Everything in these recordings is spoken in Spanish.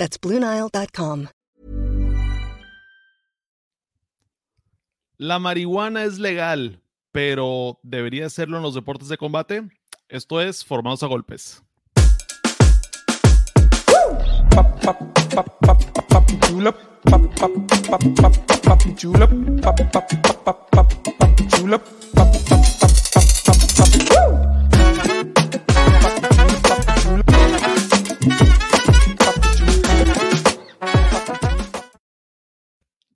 That's BlueNile.com. La marihuana es legal, pero ¿debería serlo en los deportes de combate? Esto es Formados a Golpes.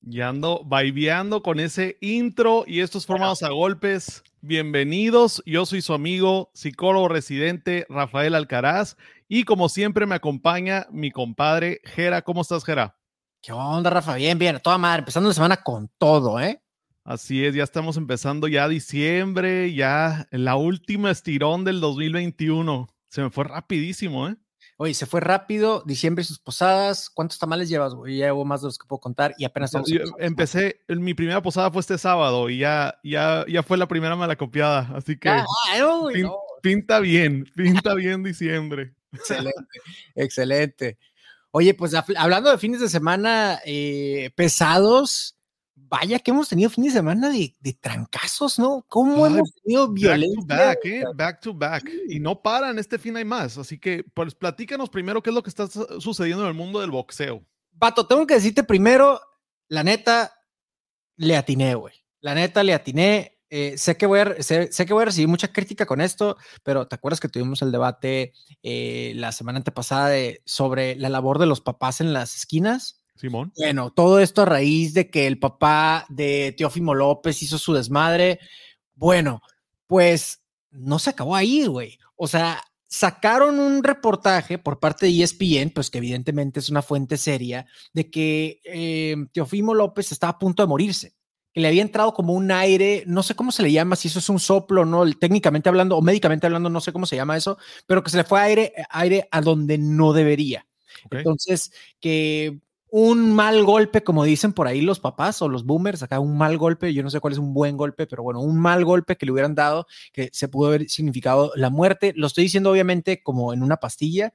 Y ando vibeando con ese intro y estos formados a golpes. Bienvenidos, yo soy su amigo, psicólogo residente Rafael Alcaraz y como siempre me acompaña mi compadre Jera. ¿Cómo estás, Jera? ¿Qué onda, Rafa? Bien, bien, toda madre, empezando la semana con todo, ¿eh? Así es, ya estamos empezando ya diciembre, ya la última estirón del 2021. Se me fue rapidísimo, ¿eh? Oye, se fue rápido, diciembre y sus posadas. ¿Cuántos tamales llevas, güey? Ya llevo más de los que puedo contar y apenas. Yo empecé, mi primera posada fue este sábado y ya, ya, ya fue la primera malacopiada, así que pinta bien, pinta bien diciembre. Excelente, excelente. Oye, pues hablando de fines de semana eh, pesados, vaya que hemos tenido fines de semana de, trancazos, ¿no? ¿Cómo hemos tenido violencia? Back to back, ¿eh? back to back. Y no paran, este fin hay más. Así que, pues platícanos primero qué es lo que está sucediendo en el mundo del boxeo. Pato, tengo que decirte primero, la neta, le atiné, güey. La neta, le atiné. Eh, sé, que voy a, sé, que voy a recibir mucha crítica con esto, pero ¿te acuerdas que tuvimos el debate eh, la semana antepasada sobre la labor de los papás en las esquinas? Simón. Bueno, todo esto a raíz de que el papá de Teófimo López hizo su desmadre. Bueno, pues no se acabó ahí, güey. O sea, sacaron un reportaje por parte de ESPN, pues que evidentemente es una fuente seria, de que eh, Teofimo López estaba a punto de morirse que le había entrado como un aire, no sé cómo se le llama, si eso es un soplo o no, técnicamente hablando o médicamente hablando, no sé cómo se llama eso, pero que se le fue aire, aire a donde no debería. Entonces, que un mal golpe, como dicen por ahí los papás o los boomers, acá un mal golpe, yo no sé cuál es un buen golpe, pero bueno, un mal golpe que le hubieran dado, que se pudo haber significado la muerte. Lo estoy diciendo obviamente como en una pastilla,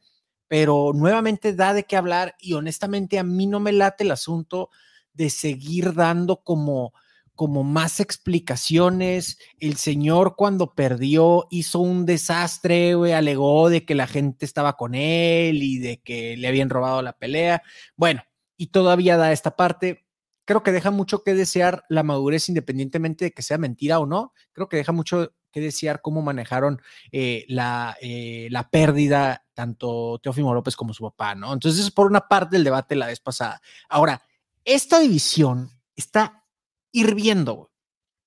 pero nuevamente da de qué hablar y honestamente a mí no me late el asunto de seguir dando como como más explicaciones. El señor cuando perdió hizo un desastre, alegó de que la gente estaba con él y de que le habían robado la pelea. Bueno, y todavía da esta parte. Creo que deja mucho que desear la madurez independientemente de que sea mentira o no. Creo que deja mucho que desear cómo manejaron eh, la, eh, la pérdida tanto Teófimo López como su papá, ¿no? Entonces, es por una parte del debate la vez pasada. Ahora, esta división está hirviendo.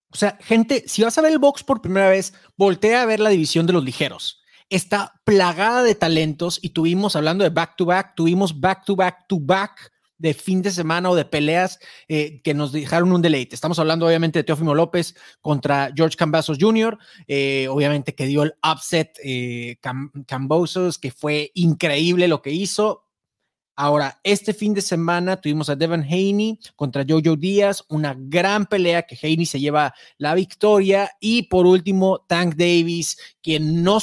O sea, gente, si vas a ver el box por primera vez, voltea a ver la división de los ligeros. Está plagada de talentos y tuvimos, hablando de back to back, tuvimos back to back to back de fin de semana o de peleas eh, que nos dejaron un deleite. Estamos hablando obviamente de Teófimo López contra George Cambasos Jr., eh, obviamente que dio el upset eh, Cambosos, que fue increíble lo que hizo. Ahora, este fin de semana tuvimos a Devon Haney contra Jojo Díaz, una gran pelea que Haney se lleva la victoria. Y por último, Tank Davis, quien no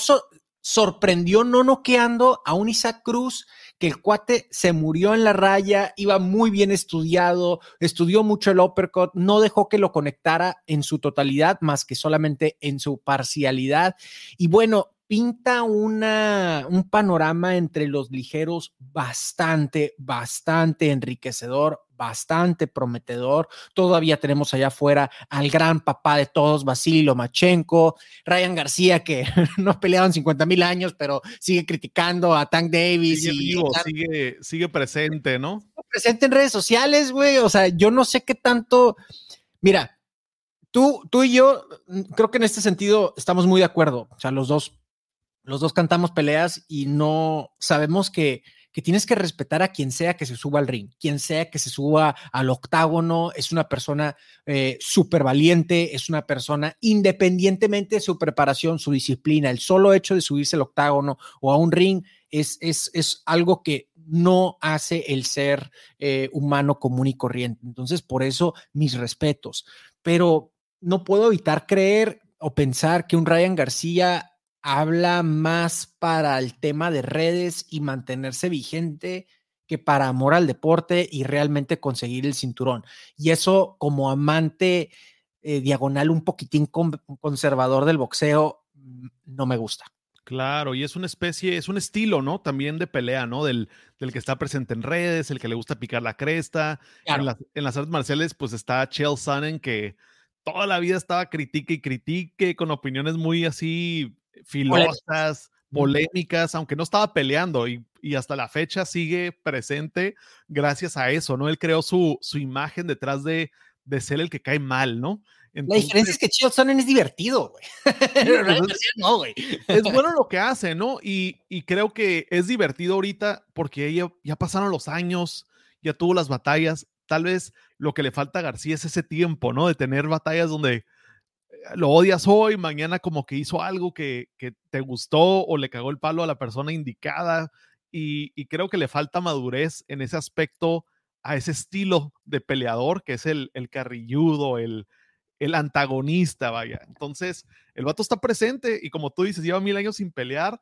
sorprendió no noqueando a un Isaac Cruz, que el cuate se murió en la raya, iba muy bien estudiado, estudió mucho el uppercut, no dejó que lo conectara en su totalidad, más que solamente en su parcialidad. Y bueno, pinta una, un panorama entre los ligeros bastante, bastante enriquecedor, bastante prometedor. Todavía tenemos allá afuera al gran papá de todos, Vasily Lomachenko, Ryan García, que no peleaban 50 mil años, pero sigue criticando a Tank Davis. Sigue vivo, sigue, sigue presente, ¿no? Presente en redes sociales, güey. O sea, yo no sé qué tanto. Mira, tú, tú y yo, creo que en este sentido estamos muy de acuerdo. O sea, los dos los dos cantamos peleas y no sabemos que, que tienes que respetar a quien sea que se suba al ring, quien sea que se suba al octágono, es una persona eh, súper valiente, es una persona independientemente de su preparación, su disciplina, el solo hecho de subirse al octágono o a un ring es, es, es algo que no hace el ser eh, humano común y corriente. Entonces, por eso mis respetos. Pero no puedo evitar creer o pensar que un Ryan García habla más para el tema de redes y mantenerse vigente que para amor al deporte y realmente conseguir el cinturón. Y eso como amante eh, diagonal un poquitín conservador del boxeo, mm, no me gusta. Claro, y es una especie, es un estilo, ¿no? También de pelea, ¿no? Del, del que está presente en redes, el que le gusta picar la cresta. En, en, las artes marciales, pues está Chael Sonnen, que toda la vida estaba critique y critique, con opiniones muy así filosas, polémicas, aunque no estaba peleando y, y, hasta la fecha sigue presente gracias a eso, ¿no? Él creó su, su imagen detrás de, de ser el que cae mal, ¿no? la diferencia es que Chael Sonnen es divertido, güey. no, güey. Es bueno lo que hace, ¿no? Y, y, creo que es divertido ahorita porque ya, ya pasaron los años, ya tuvo las batallas. Tal vez lo que le falta a García es ese tiempo, ¿no? De tener batallas donde lo odias hoy, mañana como que hizo algo que, que te gustó o le cagó el palo a la persona indicada. Y, y creo que le falta madurez en ese aspecto, a ese estilo de peleador, que es el, el carrilludo, el, el antagonista, vaya. Entonces, el vato está presente y como tú dices, lleva mil años sin pelear,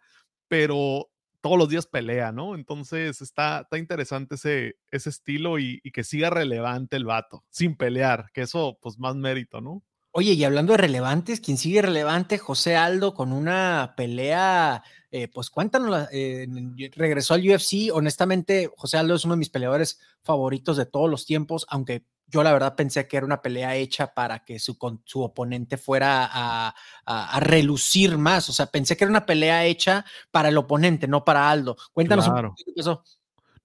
pero todos los días pelea, ¿no? Entonces está, está interesante ese, ese estilo y, y, que siga relevante el vato, sin pelear, que eso, pues más mérito, ¿no? Oye, y hablando de relevantes, quien sigue relevante, José Aldo, con una pelea, eh, pues cuéntanos, eh, regresó al UFC, honestamente, José Aldo es uno de mis peleadores favoritos de todos los tiempos, aunque yo la verdad pensé que era una pelea hecha para que su, su oponente fuera a, a, relucir más. O sea, pensé que era una pelea hecha para el oponente, no para Aldo. Cuéntanos claro. un poquito eso.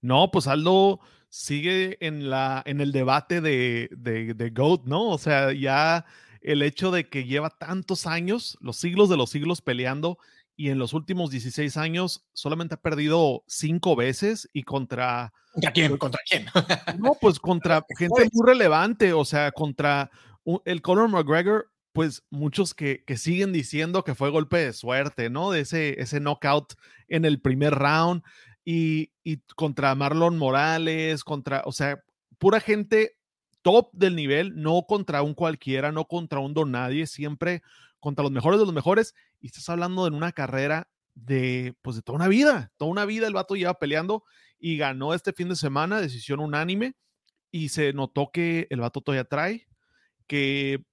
No, pues Aldo sigue en, la, en el debate de, de, de GOAT, ¿no? O sea, ya el hecho de que lleva tantos años, los siglos de los siglos peleando y en los últimos 16 años solamente ha perdido cinco veces y contra... ¿Contra quién? ¿Contra quién? no, pues contra gente muy relevante, o sea, contra el Conor McGregor, pues muchos que, que, siguen diciendo que fue golpe de suerte, ¿no? De ese, ese knockout en el primer round y, y contra Marlon Morales, contra, o sea, pura gente top del nivel, no contra un cualquiera, no contra un don nadie, siempre contra los mejores de los mejores y estás hablando de una carrera de, pues de toda una vida, toda una vida el vato lleva peleando y ganó este fin de semana, decisión unánime y se notó que el vato todavía trae, que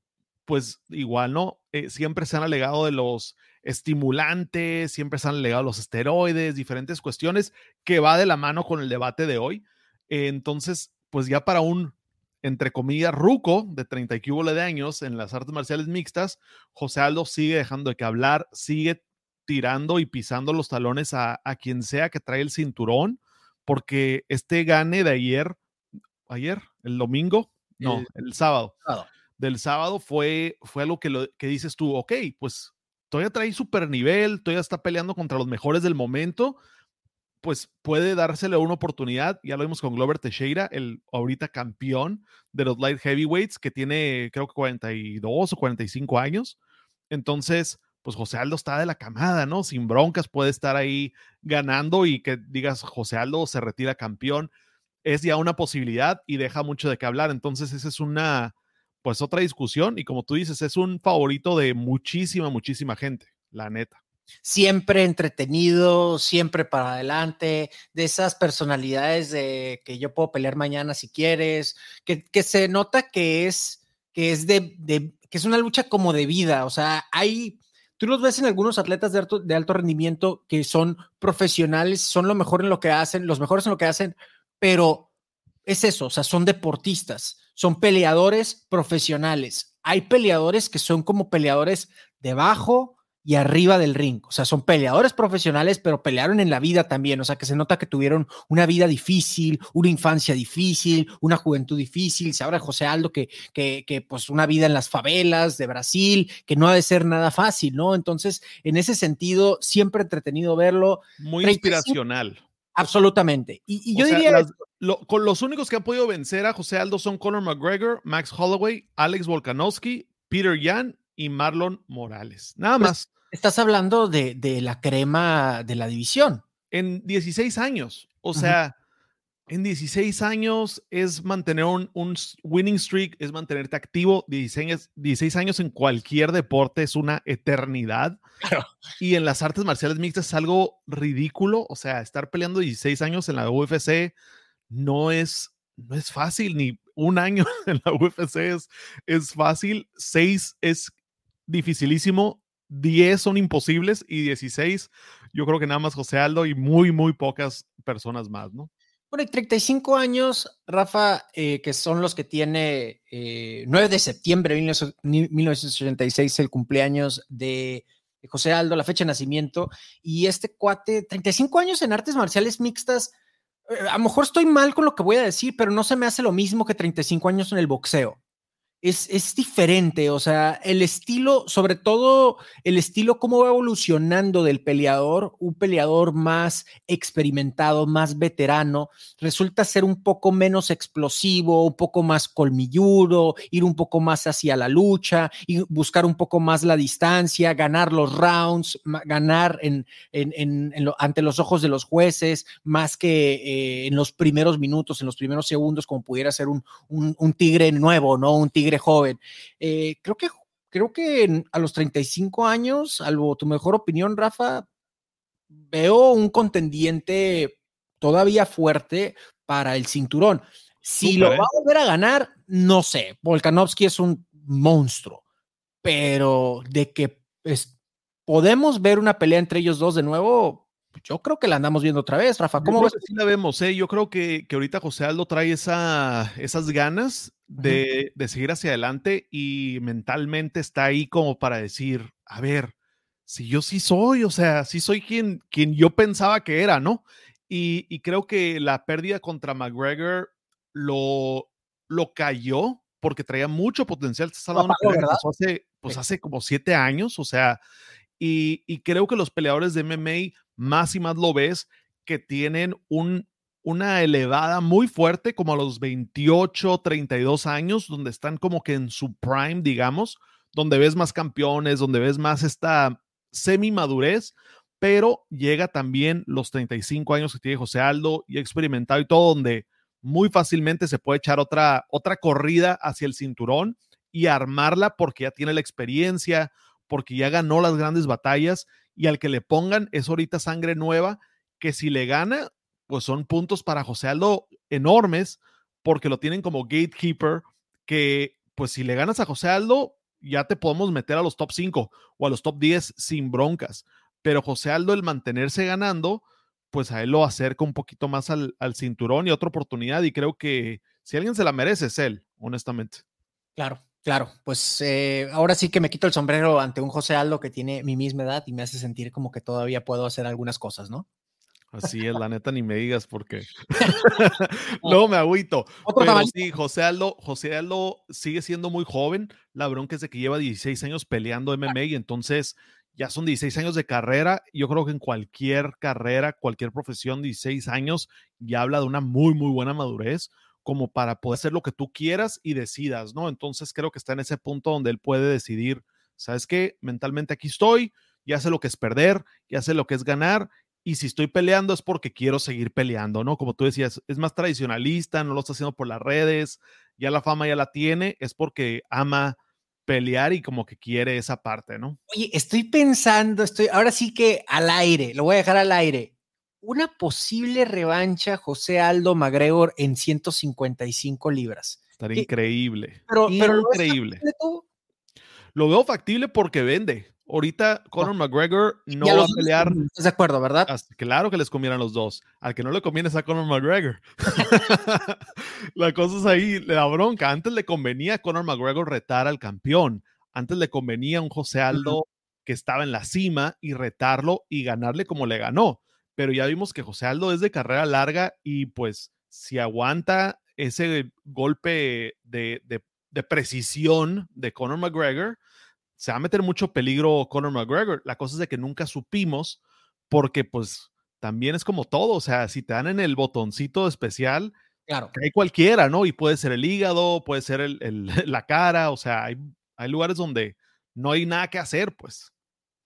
pues igual, ¿no? Eh, siempre se han alegado de los estimulantes, siempre se han alegado los esteroides, diferentes cuestiones que va de la mano con el debate de hoy. Entonces, pues ya para un entre comillas, ruco de 30 y de años en las artes marciales mixtas, José Aldo sigue dejando de que hablar, sigue tirando y pisando los talones a, a quien sea que trae el cinturón, porque este gane de ayer, ayer, el domingo, no, el, el sábado, sábado, del sábado fue, fue algo que, lo, que dices tú, ok, pues todavía trae super nivel, todavía está peleando contra los mejores del momento, pues puede dársele una oportunidad. Ya lo vimos con Glover Teixeira, el ahorita campeón de los light heavyweights, que tiene creo que 42 o 45 años. Entonces, pues José Aldo está de la camada, ¿no? Sin broncas puede estar ahí ganando y que digas José Aldo se retira campeón. Es ya una posibilidad y deja mucho de qué hablar. Entonces, esa es una, pues otra discusión. Y como tú dices, es un favorito de muchísima, muchísima gente, la neta siempre entretenido, siempre para adelante, de esas personalidades de que yo puedo pelear mañana si quieres, que, que se nota que es, que es de, de, que es una lucha como de vida, o sea, hay, tú los ves en algunos atletas de alto, de alto rendimiento que son profesionales, son lo mejor en lo que hacen, los mejores en lo que hacen, pero es eso, o sea, son deportistas, son peleadores profesionales. Hay peleadores que son como peleadores debajo, y arriba del ring. O sea, son peleadores profesionales, pero pelearon en la vida también. O sea, que se nota que tuvieron una vida difícil, una infancia difícil, una juventud difícil. Se habla de José Aldo que, que, que, pues una vida en las favelas de Brasil, que no ha de ser nada fácil, ¿no? Entonces, en ese sentido, siempre entretenido verlo. Muy inspiracional. Absolutamente. Y, yo diría. con los únicos que han podido vencer a José Aldo son Conor McGregor, Max Holloway, Alex Volkanovski, Peter Yan y Marlon Morales. Nada pues, más. Estás hablando de, de, la crema de la división. En 16 años. O sea, en 16 años es mantener un, winning streak, es mantenerte activo. 16, 16, años en cualquier deporte es una eternidad. Y en las artes marciales mixtas es algo ridículo. O sea, estar peleando 16 años en la UFC no es, no es fácil, ni un año en la UFC es, es fácil. 6 es dificilísimo. 10 son imposibles y 16 yo creo que nada más José Aldo y muy, muy pocas personas más, ¿no? Bueno, 35 años, Rafa, eh, que son los que tiene 9 eh, de septiembre de 1986, el cumpleaños de José Aldo, la fecha de nacimiento, y este cuate, 35 años en artes marciales mixtas, eh, a lo mejor estoy mal con lo que voy a decir, pero no se me hace lo mismo que 35 años en el boxeo es, diferente, o sea, el estilo, sobre todo el estilo, cómo va evolucionando del peleador, un peleador más experimentado, más veterano, resulta ser un poco menos explosivo, un poco más colmilludo, ir un poco más hacia la lucha, y buscar un poco más la distancia, ganar los rounds, ganar en, ante los ojos de los jueces, más que eh, en los primeros minutos, en los primeros segundos, como pudiera ser un, un tigre nuevo, ¿no? Un tigre joven. Eh, creo que, creo que a los 35 años, salvo tu mejor opinión, Rafa, veo un contendiente todavía fuerte para el cinturón. Si lo ¿eh? va a volver a ganar, no sé. Volkanovski es un monstruo, pero de que podemos ver una pelea entre ellos dos de nuevo, yo creo que la andamos viendo otra vez, Rafa. ¿Cómo ves? Sí la vemos, ¿eh? Yo creo que, que ahorita José Aldo trae esa, esas ganas de, de, seguir hacia adelante y mentalmente está ahí como para decir, a ver, si yo sí soy, o sea, sí soy quien, quien yo pensaba que era, ¿no? Y, y creo que la pérdida contra McGregor lo, lo cayó porque traía mucho potencial. hace, pues hace como siete años, o sea, y, y creo que los peleadores de MMA más y más lo ves que tienen un, una elevada muy fuerte, como a los 28, 32 años, donde están como que en su prime, digamos, donde ves más campeones, donde ves más esta semi madurez, pero llega también los 35 años que tiene José Aldo y experimentado y todo, donde muy fácilmente se puede echar otra, otra corrida hacia el cinturón y armarla porque ya tiene la experiencia, porque ya ganó las grandes batallas y al que le pongan es ahorita sangre nueva, que si le gana, pues son puntos para José Aldo enormes, porque lo tienen como gatekeeper, que pues si le ganas a José Aldo, ya te podemos meter a los top 5 o a los top 10 sin broncas. Pero José Aldo, el mantenerse ganando, pues a él lo acerca un poquito más al, al cinturón y otra oportunidad. Y creo que si alguien se la merece es él, honestamente. Claro, Claro, pues eh, ahora sí que me quito el sombrero ante un José Aldo que tiene mi misma edad y me hace sentir como que todavía puedo hacer algunas cosas, ¿no? Así es, la neta, ni me digas porque no me agüito. Pero sí, José Aldo, José Aldo sigue siendo muy joven. La bronca es de que lleva 16 años peleando MMA y entonces ya son 16 años de carrera. Yo creo que en cualquier carrera, cualquier profesión, 16 años ya habla de una muy, muy buena madurez como para poder hacer lo que tú quieras y decidas, ¿no? Entonces creo que está en ese punto donde él puede decidir, ¿sabes qué? Mentalmente aquí estoy, ya sé lo que es perder, ya sé lo que es ganar, y si estoy peleando es porque quiero seguir peleando, ¿no? Como tú decías, es más tradicionalista, no lo está haciendo por las redes, ya la fama ya la tiene, es porque ama pelear y como que quiere esa parte, ¿no? Oye, estoy pensando, estoy, ahora sí que al aire, lo voy a dejar al aire una posible revancha José Aldo McGregor en 155 libras. Estaría increíble. Pero, increíble. lo veo factible porque vende. Ahorita Conor McGregor no va a pelear. ¿Estás de acuerdo, verdad? Claro que les conviene a los dos. Al que no le conviene es a Conor McGregor. la cosa es ahí, la bronca. Antes le convenía a Conor McGregor retar al campeón. Antes le convenía a un José Aldo que estaba en la cima y retarlo y ganarle como le ganó pero ya vimos que José Aldo es de carrera larga y pues si aguanta ese golpe de, precisión de Conor McGregor, se va a meter mucho peligro Conor McGregor. La cosa es de que nunca supimos porque pues también es como todo, o sea, si te dan en el botoncito especial, Claro. hay cualquiera, ¿no? Y puede ser el hígado, puede ser el, el- la cara, o sea, hay, hay lugares donde no hay nada que hacer, pues.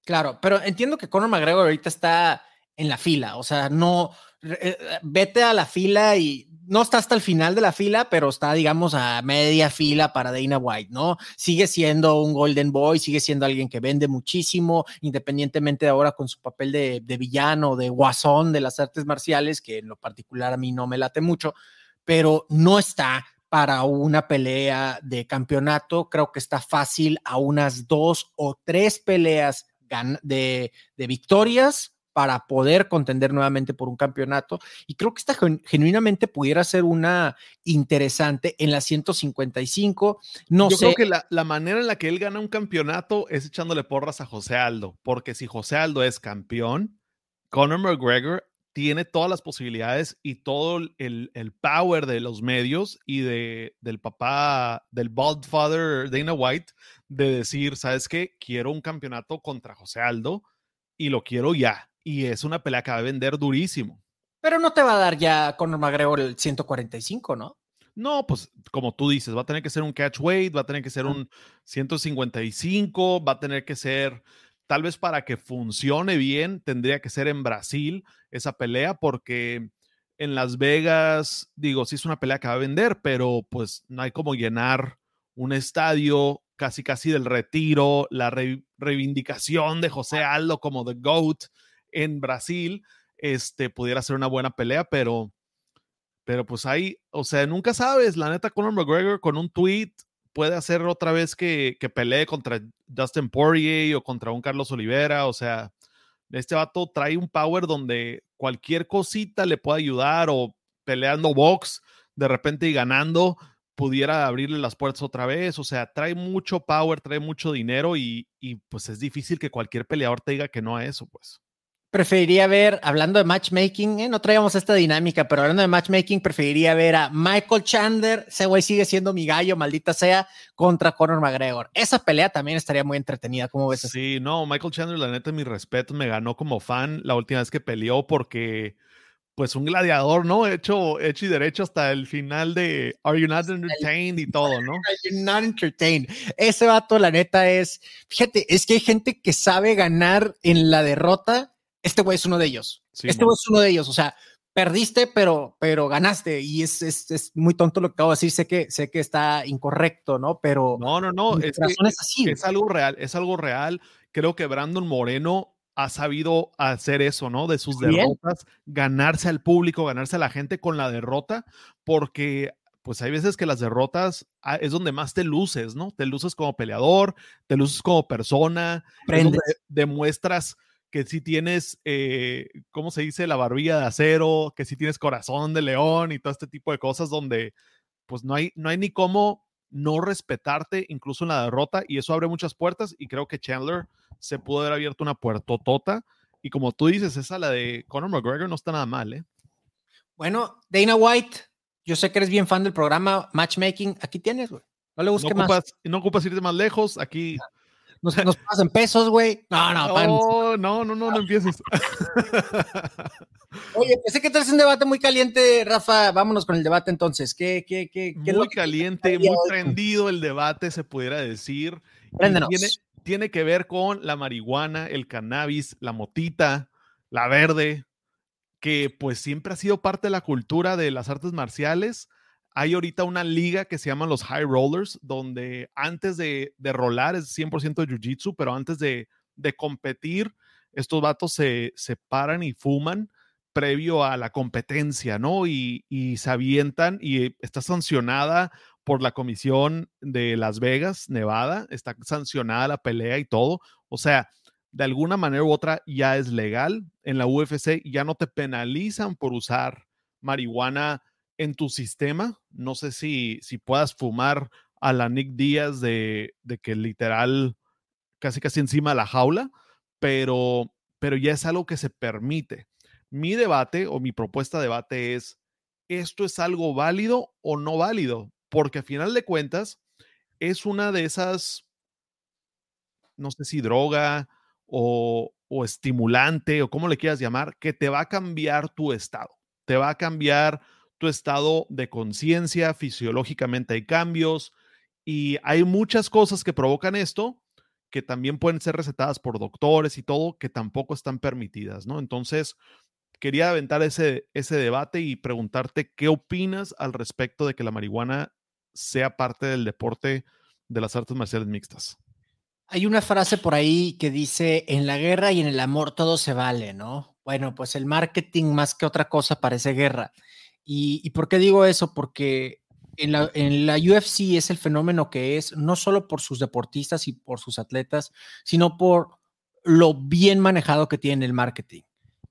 Claro, pero entiendo que Conor McGregor ahorita está en la fila, o sea, no, eh, eh, vete a la fila y no está hasta el final de la fila, pero está, digamos, a media fila para Dana White, ¿no? Sigue siendo un Golden Boy, sigue siendo alguien que vende muchísimo, independientemente de ahora con su papel de, villano, de guasón de las artes marciales, que en lo particular a mí no me late mucho, pero no está para una pelea de campeonato. Creo que está fácil a unas dos o tres peleas de victorias para poder contender nuevamente por un campeonato. Y creo que esta gen- genuinamente pudiera ser una interesante en la 155. No Yo sé. creo que la, la manera en la que él gana un campeonato es echándole porras a José Aldo, porque si José Aldo es campeón, Conor McGregor tiene todas las posibilidades y todo el, el power de los medios y de, del papá, del bald father Dana White, de decir, ¿sabes qué? Quiero un campeonato contra José Aldo y lo quiero ya. Y es una pelea que va a vender durísimo. Pero no te va a dar ya Conor McGregor el 145, ¿no? No, pues como tú dices, va a tener que ser un catch weight, va a tener que ser un 155, va a tener que ser, tal vez para que funcione bien, tendría que ser en Brasil esa pelea, porque en Las Vegas, digo, sí es una pelea que va a vender, pero pues no hay como llenar un estadio casi casi del retiro, la re- reivindicación de José Aldo como The GOAT en Brasil, este pudiera ser una buena pelea, pero pero pues ahí, o sea, nunca sabes. La neta, Conor McGregor con un tweet puede hacer otra vez que, que pelee contra Justin Poirier o contra un Carlos Olivera. O sea, este vato trae un power donde cualquier cosita le puede ayudar o peleando box de repente y ganando pudiera abrirle las puertas otra vez. O sea, trae mucho power, trae mucho dinero y, y pues es difícil que cualquier peleador te diga que no a eso, pues. Preferiría ver, hablando de matchmaking, eh, no traíamos esta dinámica, pero hablando de matchmaking, preferiría ver a Michael Chandler, ese güey sigue siendo mi gallo, maldita sea, contra Conor McGregor. Esa pelea también estaría muy entretenida, ¿cómo ves? Sí, no, Michael Chandler, la neta, mi respeto, me ganó como fan la última vez que peleó porque, pues, un gladiador, ¿no? Hecho, hecho y derecho hasta el final de Are You Not Entertained y todo, ¿no? You're not entertained. Ese vato, la neta, es, fíjate, es que hay gente que sabe ganar en la derrota. Este güey es uno de ellos. Sí, este güey es uno de ellos. O sea, perdiste, pero, pero ganaste. Y es, es, es muy tonto lo que acabo de decir. Sé que, sé que está incorrecto, ¿no? Pero No, no, no, es, que es así. es algo real, es algo real. Creo que Brandon Moreno ha sabido hacer eso, ¿no? De sus Bien. derrotas, ganarse al público, ganarse a la gente con la derrota, porque pues hay veces que las derrotas ah, es donde más te luces, ¿no? Te luces como peleador, te luces como persona, demuestras que sí tienes, eh, ¿cómo se dice? La barbilla de acero, que sí tienes corazón de león y todo este tipo de cosas donde pues no hay, no hay ni cómo no respetarte incluso en la derrota y eso abre muchas puertas y creo que Chandler se pudo haber abierto una puertotota y como tú dices, esa la de Conor McGregor no está nada mal, ¿eh? Bueno, Dana White, yo sé que eres bien fan del programa Matchmaking. Aquí tienes, güey. No le No busques más. ocupas, no ocupas irte más lejos, aquí... Nos, nos pagas en pesos, güey. No, no, pan. Oh, no, no, no, no empieces. Oye, pensé que traes un debate muy caliente, Rafa. Vámonos con el debate entonces. ¿Qué, qué, qué, qué muy caliente, muy prendido el debate, se pudiera decir. Préndenos. Tiene, tiene que ver con la marihuana, el cannabis, la motita, la verde, que pues siempre ha sido parte de la cultura de las artes marciales. Hay ahorita una liga que se llama los High Rollers, donde antes de, de rolar es 100% de Jiu-Jitsu, pero antes de, de competir, estos vatos se, se paran y fuman previo a la competencia, ¿no? Y, y se avientan y está sancionada por la Comisión de Las Vegas, Nevada, está sancionada la pelea y todo. O sea, de alguna manera u otra ya es legal en la UFC, ya no te penalizan por usar marihuana en tu sistema. No sé si, si puedas fumar a la Nick Díaz de, de que literal casi casi encima de la jaula, pero, pero ya es algo que se permite. Mi debate o mi propuesta de debate es, ¿esto es algo válido o no válido? Porque a final de cuentas es una de esas, no sé si droga o, o estimulante o como le quieras llamar, que te va a cambiar tu estado, te va a cambiar tu estado de conciencia, fisiológicamente hay cambios y hay muchas cosas que provocan esto que también pueden ser recetadas por doctores y todo, que tampoco están permitidas, ¿no? Entonces, quería aventar ese, ese debate y preguntarte qué opinas al respecto de que la marihuana sea parte del deporte de las artes marciales mixtas. Hay una frase por ahí que dice, en la guerra y en el amor todo se vale, ¿no? Bueno, pues el marketing más que otra cosa parece guerra. ¿Y, por qué digo eso? Porque en la, en la, UFC es el fenómeno que es, no solo por sus deportistas y por sus atletas, sino por lo bien manejado que tiene el marketing.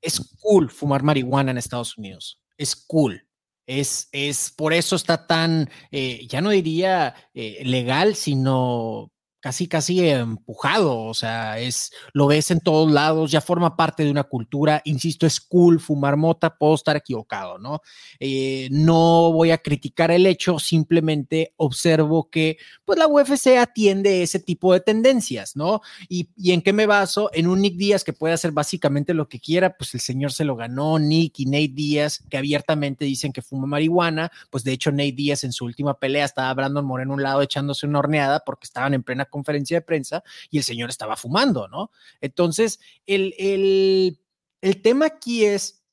Es cool fumar marihuana en Estados Unidos. Es cool. Es, es por eso está tan, eh, ya no diría eh, legal, sino casi, casi empujado, o sea, es, lo ves en todos lados, ya forma parte de una cultura, insisto, es cool fumar mota, puedo estar equivocado, ¿no? Eh, no voy a criticar el hecho, simplemente observo que, pues la UFC atiende ese tipo de tendencias, ¿no? ¿Y, y en qué me baso? En un Nick Díaz que puede hacer básicamente lo que quiera, pues el señor se lo ganó, Nick y Nate Díaz, que abiertamente dicen que fuma marihuana, pues de hecho Nate Díaz en su última pelea estaba Brandon Moreno a un lado echándose una horneada porque estaban en plena conferencia de prensa y el señor estaba fumando, ¿no? Entonces, el, el, el tema aquí es,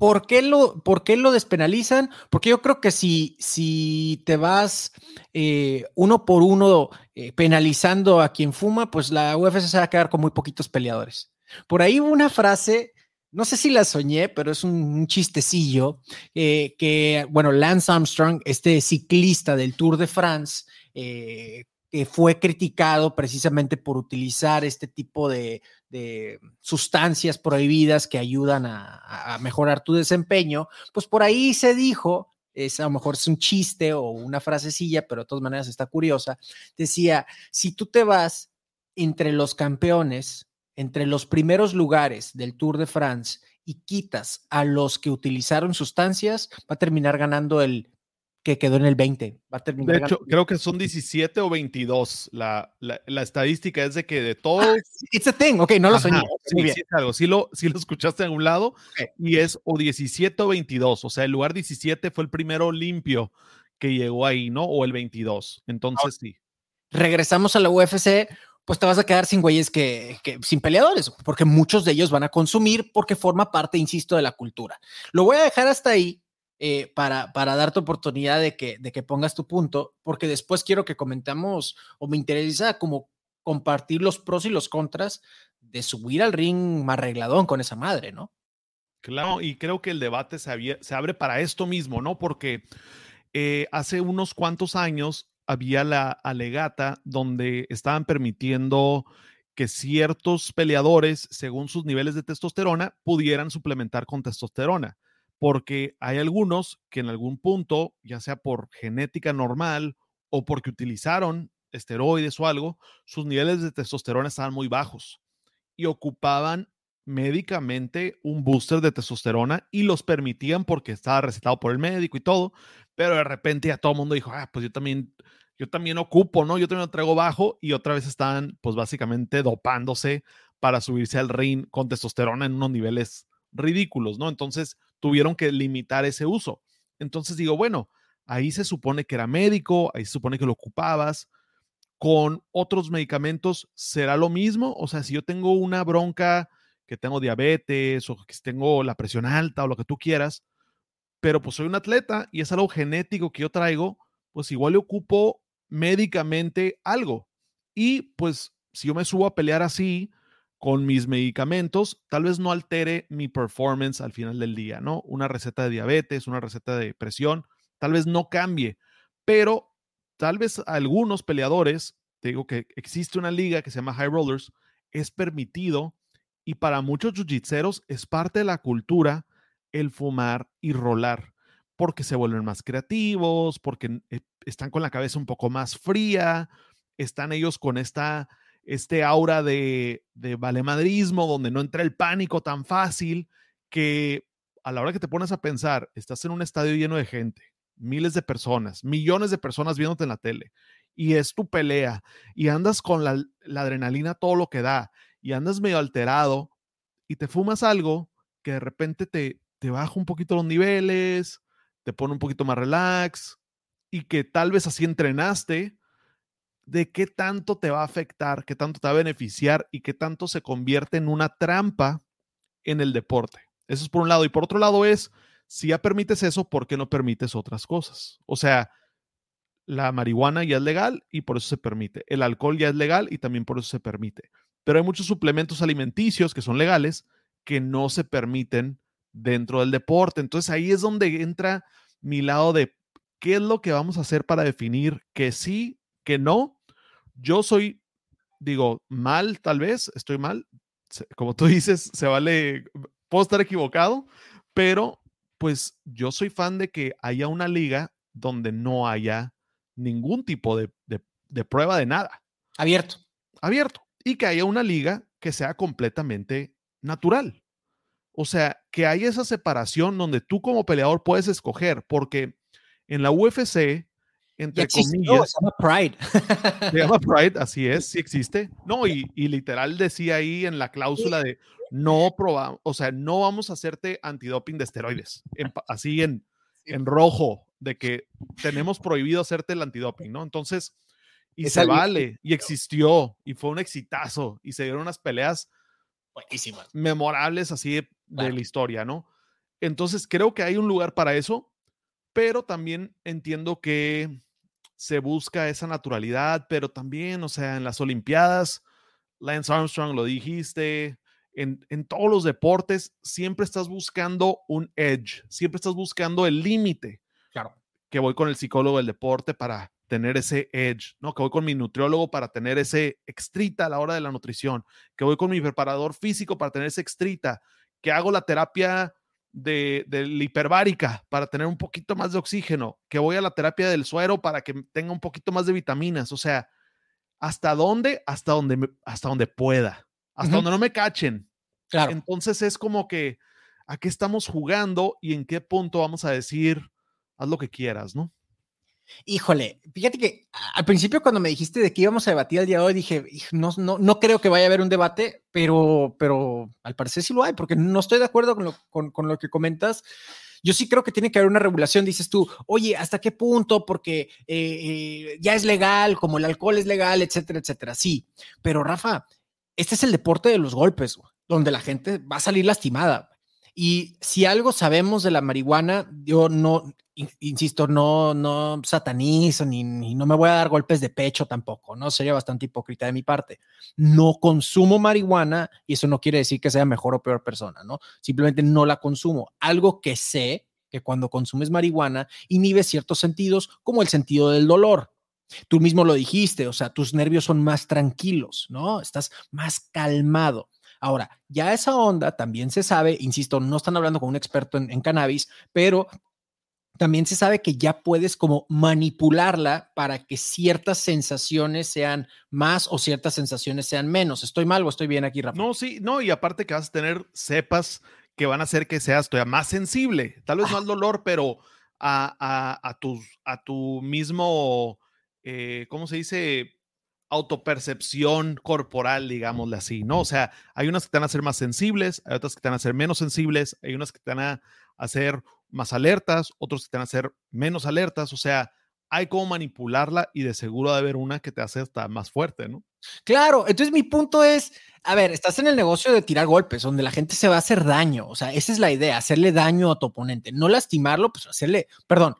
¿Por qué, lo, ¿Por qué lo despenalizan? Porque yo creo que si, si te vas eh, uno por uno eh, penalizando a quien fuma, pues la UFC se va a quedar con muy poquitos peleadores. Por ahí una frase, no sé si la soñé, pero es un, un chistecillo, eh, que, bueno, Lance Armstrong, este ciclista del Tour de France, eh, que fue criticado precisamente por utilizar este tipo de, sustancias prohibidas que ayudan a, a, mejorar tu desempeño, pues por ahí se dijo, es, a lo mejor es un chiste o una frasecilla, pero de todas maneras está curiosa, decía, si tú te vas entre los campeones, entre los primeros lugares del Tour de France y quitas a los que utilizaron sustancias, va a terminar ganando el que quedó en el 20. Va a terminar de hecho, ganando. creo que son 17 o 22. La, la, la, estadística es de que de todos. Ah, it's a thing, ok, no lo soñé. Sí, sí, algo. Sí lo, sí lo escuchaste en un lado okay. y es o 17 o 22. O sea, el lugar 17 fue el primero limpio que llegó ahí, ¿no? O el 22. Entonces, sí. Regresamos a la UFC pues te vas a quedar sin güeyes que, que, sin peleadores, porque muchos de ellos van a consumir porque forma parte, insisto, de la cultura. Lo voy a dejar hasta ahí eh, para, para darte oportunidad de que, de que pongas tu punto, porque después quiero que comentamos o me interesa como compartir los pros y los contras de subir al ring más con esa madre, ¿no? Claro, y creo que el debate se, se abre para esto mismo, ¿no? Porque eh, hace unos cuantos años había la alegata donde estaban permitiendo que ciertos peleadores, según sus niveles de testosterona, pudieran suplementar con testosterona, porque hay algunos que en algún punto, ya sea por genética normal o porque utilizaron esteroides o algo, sus niveles de testosterona estaban muy bajos y ocupaban médicamente un booster de testosterona y los permitían porque estaba recetado por el médico y todo, pero de repente ya todo el mundo dijo, ah, pues yo también yo también ocupo, ¿no? Yo también lo traigo bajo y otra vez están, pues básicamente dopándose para subirse al ring con testosterona en unos niveles ridículos, ¿no? Entonces tuvieron que limitar ese uso. Entonces digo, bueno, ahí se supone que era médico, ahí se supone que lo ocupabas. Con otros medicamentos, ¿será lo mismo? O sea, si yo tengo una bronca, que tengo diabetes o que tengo la presión alta o lo que tú quieras, pero pues soy un atleta y es algo genético que yo traigo, pues igual le ocupo médicamente algo. Y pues si yo me subo a pelear así con mis medicamentos, tal vez no altere mi performance al final del día, ¿no? Una receta de diabetes, una receta de presión, tal vez no cambie, pero tal vez algunos peleadores, te digo que existe una liga que se llama High Rollers, es permitido y para muchos jiu-jitseros es parte de la cultura el fumar y rolar porque se vuelven más creativos, porque eh, están con la cabeza un poco más fría, están ellos con esta, este aura de, de valemadrismo, donde no entra el pánico tan fácil, que a la hora que te pones a pensar, estás en un estadio lleno de gente, miles de personas, millones de personas viéndote en la tele, y es tu pelea y andas con la, adrenalina todo lo que da y andas medio alterado y te fumas algo que de repente te, te baja un poquito los niveles, te pone un poquito más relax y que tal vez así entrenaste, de qué tanto te va a afectar, qué tanto te va a beneficiar y qué tanto se convierte en una trampa en el deporte. Eso es por un lado. Y por otro lado es, si ya permites eso, ¿por qué no permites otras cosas? O sea, la marihuana ya es legal y por eso se permite. El alcohol ya es legal y también por eso se permite. Pero hay muchos suplementos alimenticios que son legales que no se permiten dentro del deporte. Entonces ahí es donde entra mi lado de qué es lo que vamos a hacer para definir que sí, que no. Yo soy, digo, mal tal vez, estoy mal. Como tú dices, se vale, puedo estar equivocado, pero pues yo soy fan de que haya una liga donde no haya ningún tipo de, prueba de nada. Abierto. Abierto. Y que haya una liga que sea completamente natural. O sea, que haya esa separación donde tú como peleador puedes escoger, porque en la UFC, entre comillas. se llama Pride. se llama Pride, así es, sí existe. No, y, y literal decía ahí en la cláusula de no probamos, o sea, no vamos a hacerte antidoping de esteroides, así en, en rojo, de que tenemos prohibido hacerte el antidoping, ¿no? Entonces, y se vale, y existió, y fue un exitazo, y se dieron unas peleas buenísimas, memorables así de, de la historia, ¿no? Entonces, creo que hay un lugar para eso, pero también entiendo que se busca esa naturalidad, pero también, o sea, en las Olimpiadas, Lance Armstrong lo dijiste, en, todos los deportes siempre estás buscando un edge, siempre estás buscando el límite. Claro. Que voy con el psicólogo del deporte para tener ese edge, ¿no? Que voy con mi nutriólogo para tener ese extrita a la hora de la nutrición, que voy con mi preparador físico para tener ese extrita, que hago la terapia de, de hiperbárica para tener un poquito más de oxígeno, que voy a la terapia del suero para que tenga un poquito más de vitaminas, o sea, hasta dónde, hasta donde, hasta donde pueda, hasta donde no me cachen. Claro. Entonces es como que a qué estamos jugando y en qué punto vamos a decir, haz lo que quieras, ¿no? Híjole, fíjate que al principio cuando me dijiste de que íbamos a debatir el día de hoy, dije, no, no, no creo que vaya a haber un debate, pero, pero al parecer sí lo hay, porque no estoy de acuerdo con lo, con, lo que comentas. Yo sí creo que tiene que haber una regulación, dices tú, oye, ¿hasta qué punto? Porque eh, eh, ya es legal, como el alcohol es legal, etcétera, etcétera. Sí, pero Rafa, este es el deporte de los golpes, donde la gente va a salir lastimada. Y si algo sabemos de la marihuana, yo no, insisto, no, no satanizo ni, no me voy a dar golpes de pecho tampoco, ¿no? Sería bastante hipócrita de mi parte. No consumo marihuana y eso no quiere decir que sea mejor o peor persona, ¿no? Simplemente no la consumo. Algo que sé que cuando consumes marihuana inhibe ciertos sentidos, como el sentido del dolor. Tú mismo lo dijiste, o sea, tus nervios son más tranquilos, ¿no? Estás más calmado. Ahora, ya esa onda también se sabe, insisto, no están hablando con un experto en, cannabis, pero también se sabe que ya puedes como manipularla para que ciertas sensaciones sean más o ciertas sensaciones sean menos. ¿Estoy mal o estoy bien aquí, Rafa? No, sí, no, y aparte que vas a tener cepas que van a hacer que seas todavía más sensible, tal vez no al dolor, pero a, a, a, tu, a tu mismo, eh, ¿cómo se dice? Autopercepción corporal, digámosle así, ¿no? O sea, hay unas que te van a ser más sensibles, hay otras que te van a ser menos sensibles, hay unas que te van a hacer más alertas, otros que te van a hacer menos alertas, o sea, hay cómo manipularla y de seguro de haber una que te hace hasta más fuerte, ¿no? Claro, entonces mi punto es, a ver, estás en el negocio de tirar golpes, donde la gente se va a hacer daño, o sea, esa es la idea, hacerle daño a tu oponente, no lastimarlo, pues hacerle, perdón,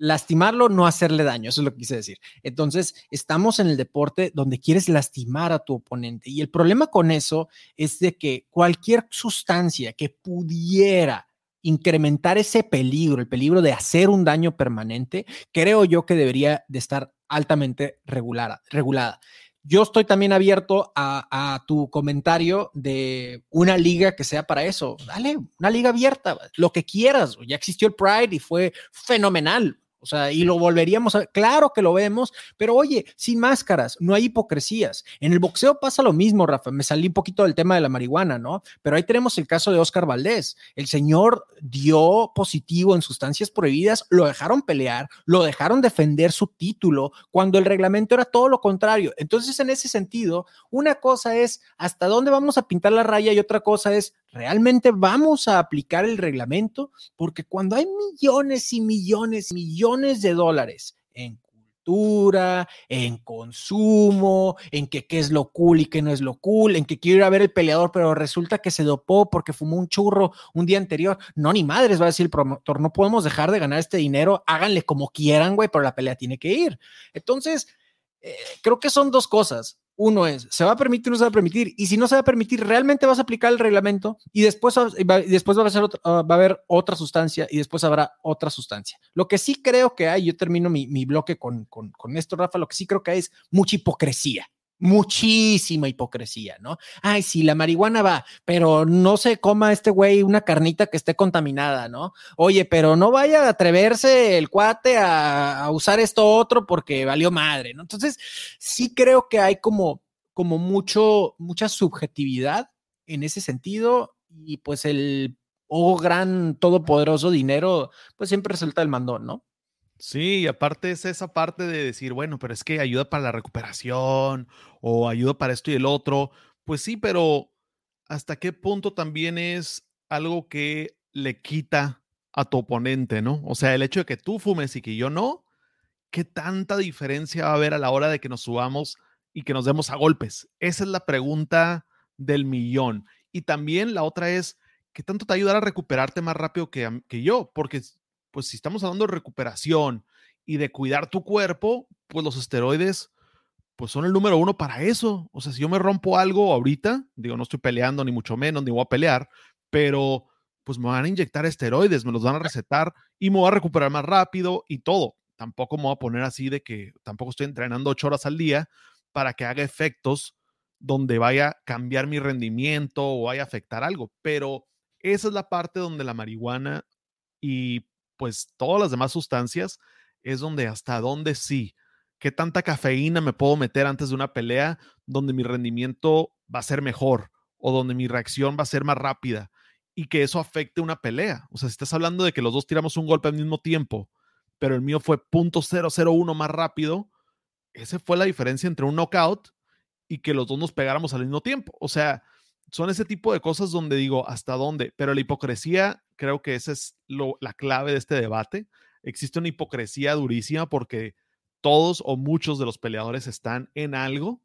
lastimarlo, no hacerle daño, eso es lo que quise decir. Entonces, estamos en el deporte donde quieres lastimar a tu oponente y el problema con eso es de que cualquier sustancia que pudiera incrementar ese peligro, el peligro de hacer un daño permanente, creo yo que debería de estar altamente regulada. regulada. Yo estoy también abierto a, a, tu comentario de una liga que sea para eso. Dale, una liga abierta, lo que quieras. Ya existió el Pride y fue fenomenal O sea, y lo volveríamos a claro que lo vemos, pero oye, sin máscaras, no hay hipocresías. En el boxeo pasa lo mismo, Rafa. Me salí un poquito del tema de la marihuana, ¿no? Pero ahí tenemos el caso de Oscar Valdés. El señor dio positivo en sustancias prohibidas, lo dejaron pelear, lo dejaron defender su título, cuando el reglamento era todo lo contrario. Entonces, en ese sentido, una cosa es hasta dónde vamos a pintar la raya y otra cosa es ¿Realmente vamos a aplicar el reglamento? Porque cuando hay millones y millones y millones de dólares en cultura, en consumo, en que qué es lo cool y qué no es lo cool, en que quiero ir a ver el peleador, pero resulta que se dopó porque fumó un churro un día anterior. No, ni madres, va a decir el promotor, no podemos dejar de ganar este dinero, háganle como quieran, güey, pero la pelea tiene que ir. Entonces, eh, creo que son dos cosas. Uno es, ¿se va a permitir o no se va a permitir? Y si no se va a permitir, ¿realmente vas a aplicar el reglamento? Y después, después va, a ser ah, va a haber otra sustancia y después habrá otra sustancia. Lo que sí creo que hay, yo termino mi, mi bloque con, con, con esto, Rafa, lo que sí creo que hay es mucha hipocresía muchísima hipocresía, ¿no? Ay, sí, la marihuana va, pero no se coma este güey una carnita que esté contaminada, ¿no? Oye, pero no vaya a atreverse el cuate a, usar esto otro porque valió madre, ¿no? Entonces, sí creo que hay como, como mucho, mucha subjetividad en ese sentido y pues el, oh, gran, todopoderoso dinero, pues siempre resulta el mandón, ¿no? Sí, y aparte es esa parte de decir, bueno, pero es que ayuda para la recuperación o ayuda para esto y el otro. Pues sí, pero ¿hasta qué punto también es algo que le quita a tu oponente, ¿no? O sea, el hecho de que tú fumes y que yo no, ¿qué tanta diferencia va a haber a la hora de que nos subamos y que nos demos a golpes? Esa es la pregunta del millón. Y también la otra es, ¿qué tanto te ayudará a recuperarte más rápido que, que yo? Porque pues si estamos hablando de recuperación y de cuidar tu cuerpo, pues los esteroides, pues son el número uno para eso. O sea, si yo me rompo algo ahorita, digo, no estoy peleando ni mucho menos, ni voy a pelear, pero pues me van a inyectar esteroides, me los van a recetar y me voy a recuperar más rápido y todo. Tampoco me voy a poner así de que tampoco estoy entrenando ocho horas al día para que haga efectos donde vaya a cambiar mi rendimiento o vaya a afectar algo. Pero esa es la parte donde la marihuana y pues todas las demás sustancias es donde hasta dónde sí, qué tanta cafeína me puedo meter antes de una pelea donde mi rendimiento va a ser mejor o donde mi reacción va a ser más rápida y que eso afecte una pelea. O sea, si estás hablando de que los dos tiramos un golpe al mismo tiempo, pero el mío fue .001 más rápido, esa fue la diferencia entre un knockout y que los dos nos pegáramos al mismo tiempo. O sea, son ese tipo de cosas donde digo, ¿hasta dónde? Pero la hipocresía, creo que esa es la clave de este debate. Existe una hipocresía durísima porque todos o muchos de los peleadores están en algo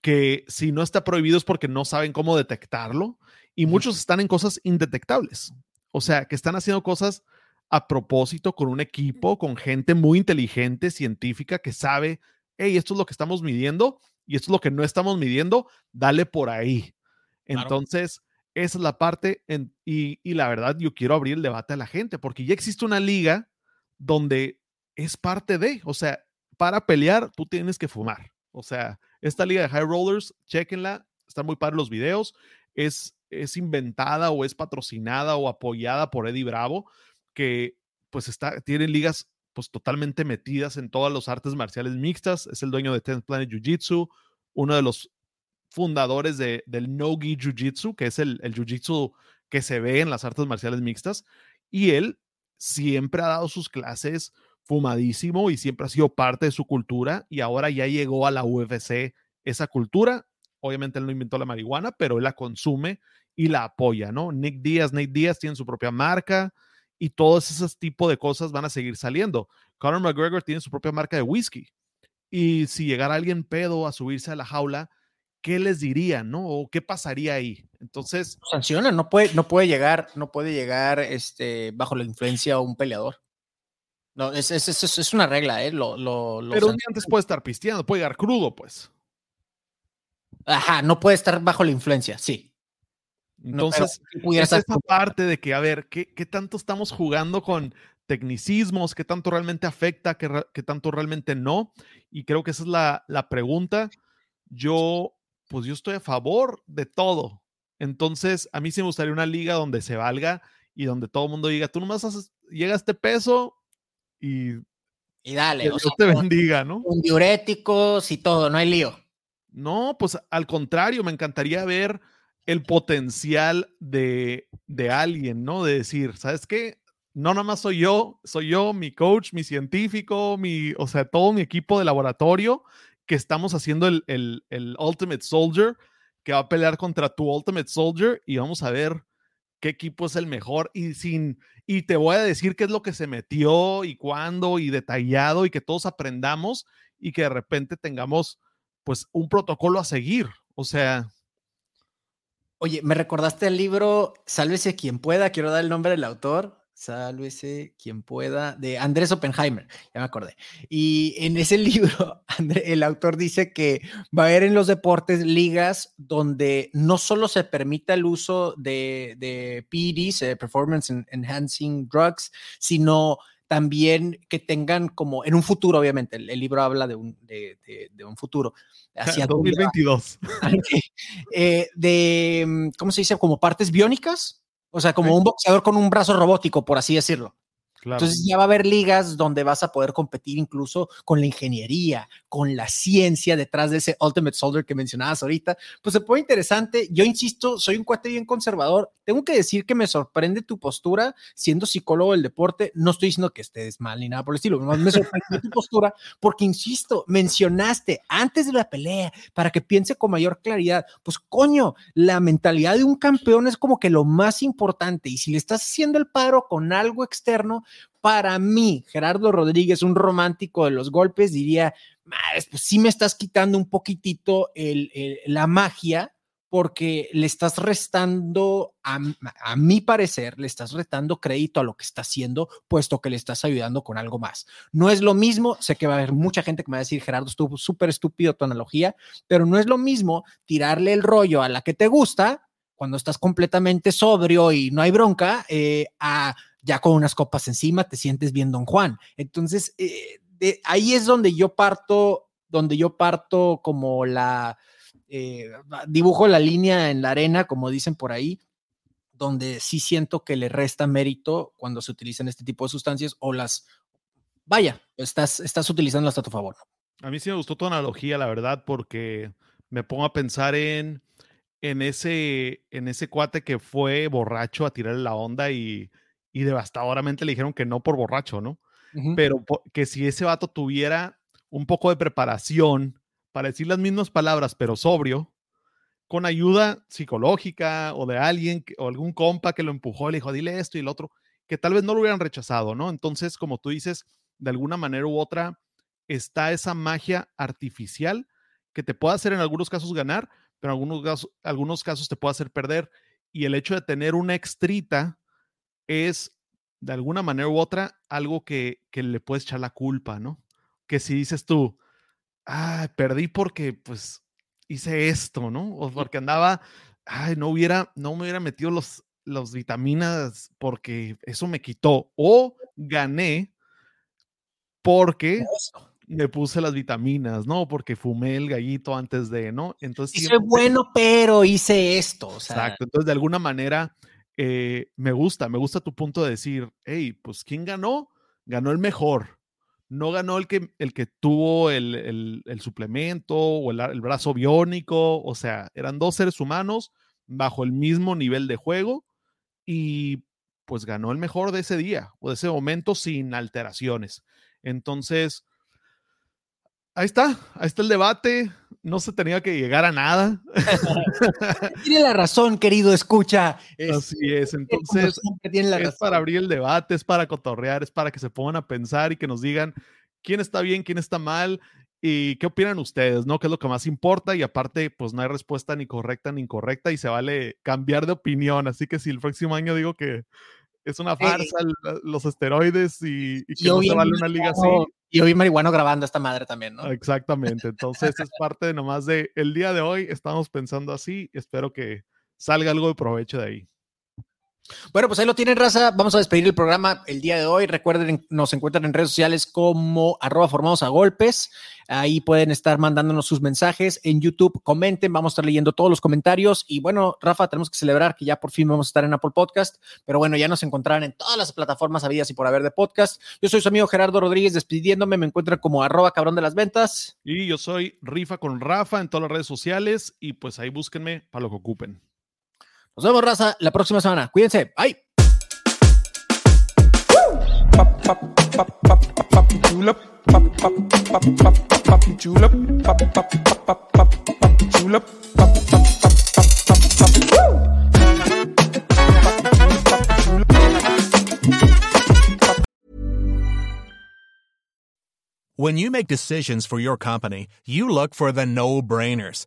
que si no está prohibido es porque no saben cómo detectarlo y muchos están en cosas indetectables. O sea, que están haciendo cosas a propósito con un equipo, con gente muy inteligente, científica, que sabe, hey, esto es lo que estamos midiendo y esto es lo que no estamos midiendo, dale por ahí. Entonces, esa es la parte y, y, la verdad yo quiero abrir el debate a la gente porque ya existe una liga donde es parte de, o sea, para pelear tú tienes que fumar. O sea, esta liga de High Rollers, chequenla, están muy padres los videos, es, es inventada o es patrocinada o apoyada por Eddie Bravo, que pues está, tienen ligas pues totalmente metidas en todas las artes marciales mixtas. Es el dueño de Tenth Planet Jiu-Jitsu, uno de los fundadores de, del No-Gi Jiu-Jitsu, que es el, el Jiu-Jitsu que se ve en las artes marciales mixtas. Y él siempre ha dado sus clases fumadísimo y siempre ha sido parte de su cultura y ahora ya llegó a la UFC esa cultura. Obviamente él no inventó la marihuana, pero él la consume y la apoya, ¿no? Nick Díaz, Nick Díaz tiene su propia marca, y todos esos tipos de cosas van a seguir saliendo. Conor McGregor tiene su propia marca de whisky. Y si llegara alguien pedo a subirse a la jaula, ¿qué les dirían, no? ¿O qué pasaría ahí? Entonces. Sanciona, no puede, no puede llegar, no puede llegar este, bajo la influencia un peleador. No, es, es, es, una regla, ¿eh? Lo, lo, Pero un día antes puede estar pisteando, puede llegar crudo, pues. Ajá, no puede estar bajo la influencia, sí. Entonces, es esa parte de que, a ver, ¿qué, ¿qué, tanto estamos jugando con tecnicismos? ¿Qué tanto realmente afecta? ¿Qué, qué tanto realmente no? Y creo que esa es la, la, pregunta. Yo, pues yo estoy a favor de todo. Entonces, a mí sí me gustaría una liga donde se valga y donde todo el mundo diga, tú nomás haces, llega a este peso, y, y dale, Dios te bendiga, ¿no? Con diuréticos y todo, no hay lío. No, pues al contrario, me encantaría ver el potencial de, de alguien, ¿no? De decir, ¿sabes qué? No nada más soy yo, soy yo, mi coach, mi científico, mi, o sea, todo mi equipo de laboratorio que estamos haciendo el, el, el Ultimate Soldier, que va a pelear contra tu Ultimate Soldier y vamos a ver qué equipo es el mejor y sin y te voy a decir qué es lo que se metió y cuándo y detallado y que todos aprendamos y que de repente tengamos pues un protocolo a seguir. O sea, Oye, me recordaste el libro Sálvese quien pueda, quiero dar el nombre del autor. Sálvese quien pueda, de Andrés Oppenheimer, ya me acordé. Y en ese libro, el autor dice que va a haber en los deportes ligas donde no solo se permita el uso de, de PEDs, eh, Performance Enhancing Drugs, sino también que tengan como en un futuro, obviamente, el, libro habla de un, de, de, un futuro. Hacia 2022. Eh, de, mm, ¿cómo se dice? Como partes biónicas o sea, como un boxeador con un brazo robótico, por así decirlo. Entonces ya va a haber ligas donde vas a poder competir incluso con la ingeniería, con la ciencia detrás de ese Ultimate Soldier que mencionabas ahorita. Pues se pone interesante. Yo insisto, soy un cuate bien conservador. Tengo que decir que me sorprende tu postura siendo psicólogo del deporte. No estoy diciendo que estés mal ni nada por el estilo. Me sorprende tu postura porque, insisto, mencionaste antes de la pelea para que piense con mayor claridad. Pues coño, la mentalidad de un campeón es como que lo más importante. Y si le estás haciendo el paro con algo externo, para mí, Gerardo Rodríguez, un romántico de los golpes, diría, pues sí me estás quitando un poquitito la magia porque le estás restando, a, a, mi parecer, le estás restando crédito a lo que está haciendo, puesto que le estás ayudando con algo más. No es lo mismo, sé que va a haber mucha gente que me va a decir, Gerardo, estuvo súper estúpido tu analogía, pero no es lo mismo tirarle el rollo a la que te gusta cuando estás completamente sobrio y no hay bronca, eh, a ya con unas copas encima te sientes bien Don Juan. Entonces, eh, de, ahí es donde yo parto, donde yo parto como la, eh, dibujo la línea en la arena, como dicen por ahí, donde sí siento que le resta mérito cuando se utilizan este tipo de sustancias o las, vaya, estás, estás utilizando hasta a tu favor. A mí sí me gustó tu analogía, la verdad, porque me pongo a pensar en, en, ese, en ese cuate que fue borracho a tirarle la onda y y devastadoramente le dijeron que no por borracho, ¿no? Pero que si ese vato tuviera un poco de preparación para decir las mismas palabras, pero sobrio, con ayuda psicológica o de alguien o algún compa que lo empujó, le dijo, dile esto y el otro, que tal vez no lo hubieran rechazado, ¿no? Entonces, como tú dices, de alguna manera u otra, está esa magia artificial que te puede hacer en algunos casos ganar, pero en algunos casos, algunos casos te puede hacer perder. Y el hecho de tener una extrita es de alguna manera u otra algo que, le puedes echar la culpa, ¿no? Que si dices tú, ah, perdí porque pues hice esto, ¿no? O porque andaba, ay, no hubiera, no me hubiera metido los, los vitaminas porque eso me quitó. O gané porque me puse las vitaminas, ¿no? Porque fumé el gallito antes de, ¿no? Entonces. Hice bueno, pero hice esto. Exacto. Entonces, de alguna manera, eh, me gusta, me gusta tu punto de decir, hey, pues ¿quién ganó? Ganó el mejor. No ganó el que, el que tuvo el, suplemento o el, brazo biónico. O sea, eran dos seres humanos bajo el mismo nivel de juego y pues ganó el mejor de ese día o de ese momento sin alteraciones. Entonces, ahí está, ahí está el debate no se tenía que llegar a nada. tiene la razón, querido escucha. Así es, entonces es para abrir el debate, es para cotorrear, es para que se pongan a pensar y que nos digan quién está bien, quién está mal y qué opinan ustedes, ¿no? ¿Qué es lo que más importa? Y aparte, pues no hay respuesta ni correcta ni incorrecta y se vale cambiar de opinión. Así que si el próximo año digo que es una farsa los esteroides y, que no se vale una liga así y hoy marihuano grabando esta madre también, ¿no? Exactamente. Entonces es parte de nomás de el día de hoy estamos pensando así. Espero que salga algo de provecho de ahí. Bueno, pues ahí lo tienen, raza. Vamos a despedir el programa el día de hoy. Recuerden, nos encuentran en redes sociales como arroba formados a golpes. Ahí pueden estar mandándonos sus mensajes en YouTube. Comenten, vamos a estar leyendo todos los comentarios. Y bueno, Rafa, tenemos que celebrar que ya por fin vamos a estar en Apple Podcast. Pero bueno, ya nos encontrarán en todas las plataformas habidas y por haber de podcast. Yo soy su amigo Gerardo Rodríguez, despidiéndome. Me encuentran como arroba cabrón de las ventas. Y yo soy Rifa con Rafa en todas las redes sociales. Y pues ahí búsquenme para lo que ocupen. Nos vemos, raza, la próxima semana. Cuídense. Bye. When you make decisions for your company, you look for the no-brainers.